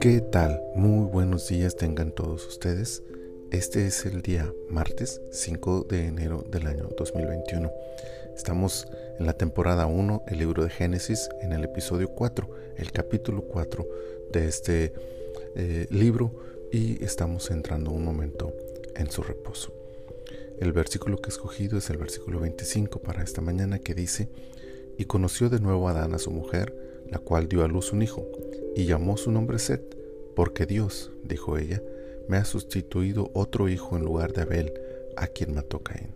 ¿Qué tal? Muy buenos días tengan todos ustedes. Este es el día martes 5 de enero del año 2021. Estamos en la temporada 1, el libro de Génesis, en el episodio 4, el capítulo 4 de este eh, libro y estamos entrando un momento en su reposo. El versículo que he escogido es el versículo 25 para esta mañana que dice, y conoció de nuevo a Adán a su mujer, la cual dio a luz un hijo, y llamó su nombre Set, porque Dios, dijo ella, me ha sustituido otro hijo en lugar de Abel, a quien mató Caín.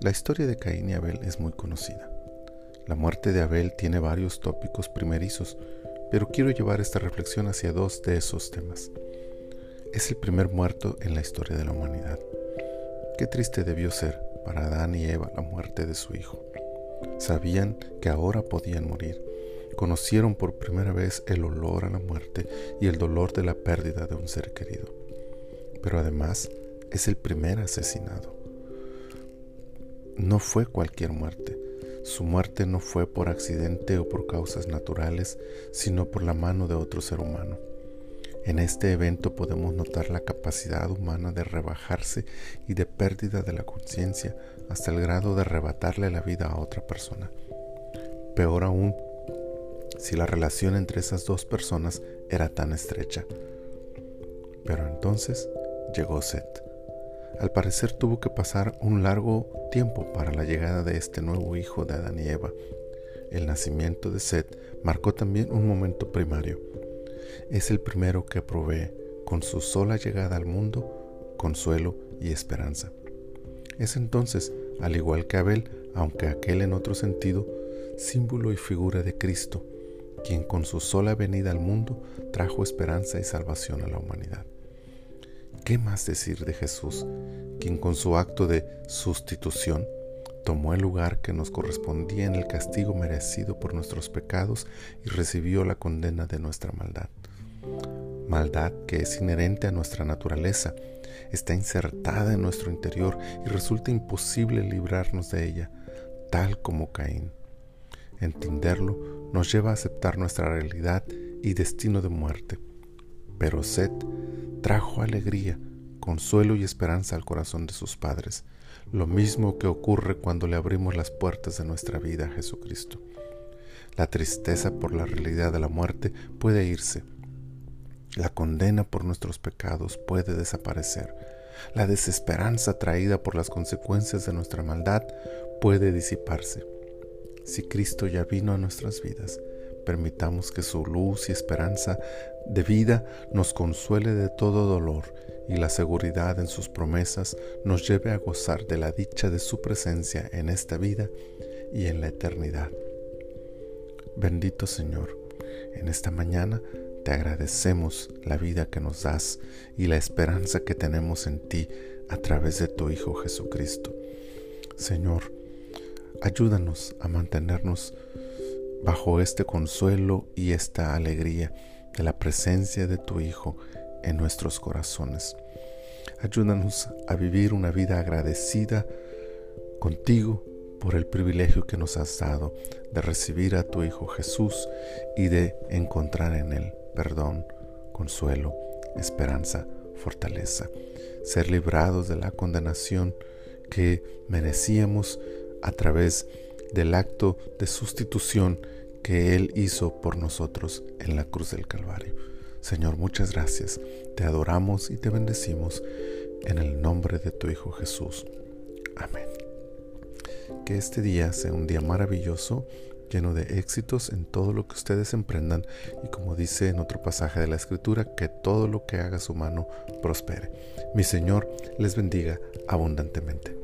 La historia de Caín y Abel es muy conocida. La muerte de Abel tiene varios tópicos primerizos, pero quiero llevar esta reflexión hacia dos de esos temas. Es el primer muerto en la historia de la humanidad. Qué triste debió ser para Adán y Eva la muerte de su hijo. Sabían que ahora podían morir, conocieron por primera vez el olor a la muerte y el dolor de la pérdida de un ser querido. Pero además es el primer asesinado. No fue cualquier muerte. Su muerte no fue por accidente o por causas naturales, sino por la mano de otro ser humano. En este evento podemos notar la capacidad humana de rebajarse y de pérdida de la conciencia hasta el grado de arrebatarle la vida a otra persona. Peor aún, si la relación entre esas dos personas era tan estrecha. Pero entonces llegó Seth. Al parecer tuvo que pasar un largo tiempo para la llegada de este nuevo hijo de Adán y Eva. El nacimiento de Seth marcó también un momento primario. Es el primero que provee, con su sola llegada al mundo, consuelo y esperanza. Es entonces, al igual que Abel, aunque aquel en otro sentido, símbolo y figura de Cristo, quien con su sola venida al mundo trajo esperanza y salvación a la humanidad. ¿Qué más decir de Jesús, quien con su acto de sustitución tomó el lugar que nos correspondía en el castigo merecido por nuestros pecados y recibió la condena de nuestra maldad? Maldad que es inherente a nuestra naturaleza, está insertada en nuestro interior y resulta imposible librarnos de ella, tal como Caín. Entenderlo nos lleva a aceptar nuestra realidad y destino de muerte. Pero Seth trajo alegría, consuelo y esperanza al corazón de sus padres, lo mismo que ocurre cuando le abrimos las puertas de nuestra vida a Jesucristo. La tristeza por la realidad de la muerte puede irse. La condena por nuestros pecados puede desaparecer. La desesperanza traída por las consecuencias de nuestra maldad puede disiparse. Si Cristo ya vino a nuestras vidas, permitamos que su luz y esperanza de vida nos consuele de todo dolor y la seguridad en sus promesas nos lleve a gozar de la dicha de su presencia en esta vida y en la eternidad. Bendito Señor, en esta mañana te agradecemos la vida que nos das y la esperanza que tenemos en ti a través de tu Hijo Jesucristo. Señor, Ayúdanos a mantenernos bajo este consuelo y esta alegría de la presencia de tu Hijo en nuestros corazones. Ayúdanos a vivir una vida agradecida contigo por el privilegio que nos has dado de recibir a tu Hijo Jesús y de encontrar en Él perdón, consuelo, esperanza, fortaleza, ser librados de la condenación que merecíamos a través del acto de sustitución que Él hizo por nosotros en la cruz del Calvario. Señor, muchas gracias. Te adoramos y te bendecimos en el nombre de tu Hijo Jesús. Amén. Que este día sea un día maravilloso, lleno de éxitos en todo lo que ustedes emprendan y como dice en otro pasaje de la Escritura, que todo lo que haga su mano prospere. Mi Señor les bendiga abundantemente.